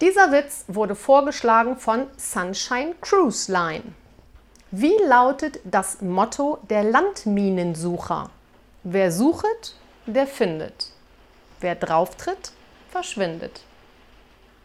Dieser Witz wurde vorgeschlagen von Sunshine Cruise Line. Wie lautet das Motto der Landminensucher? Wer suchet, der findet. Wer drauftritt, verschwindet.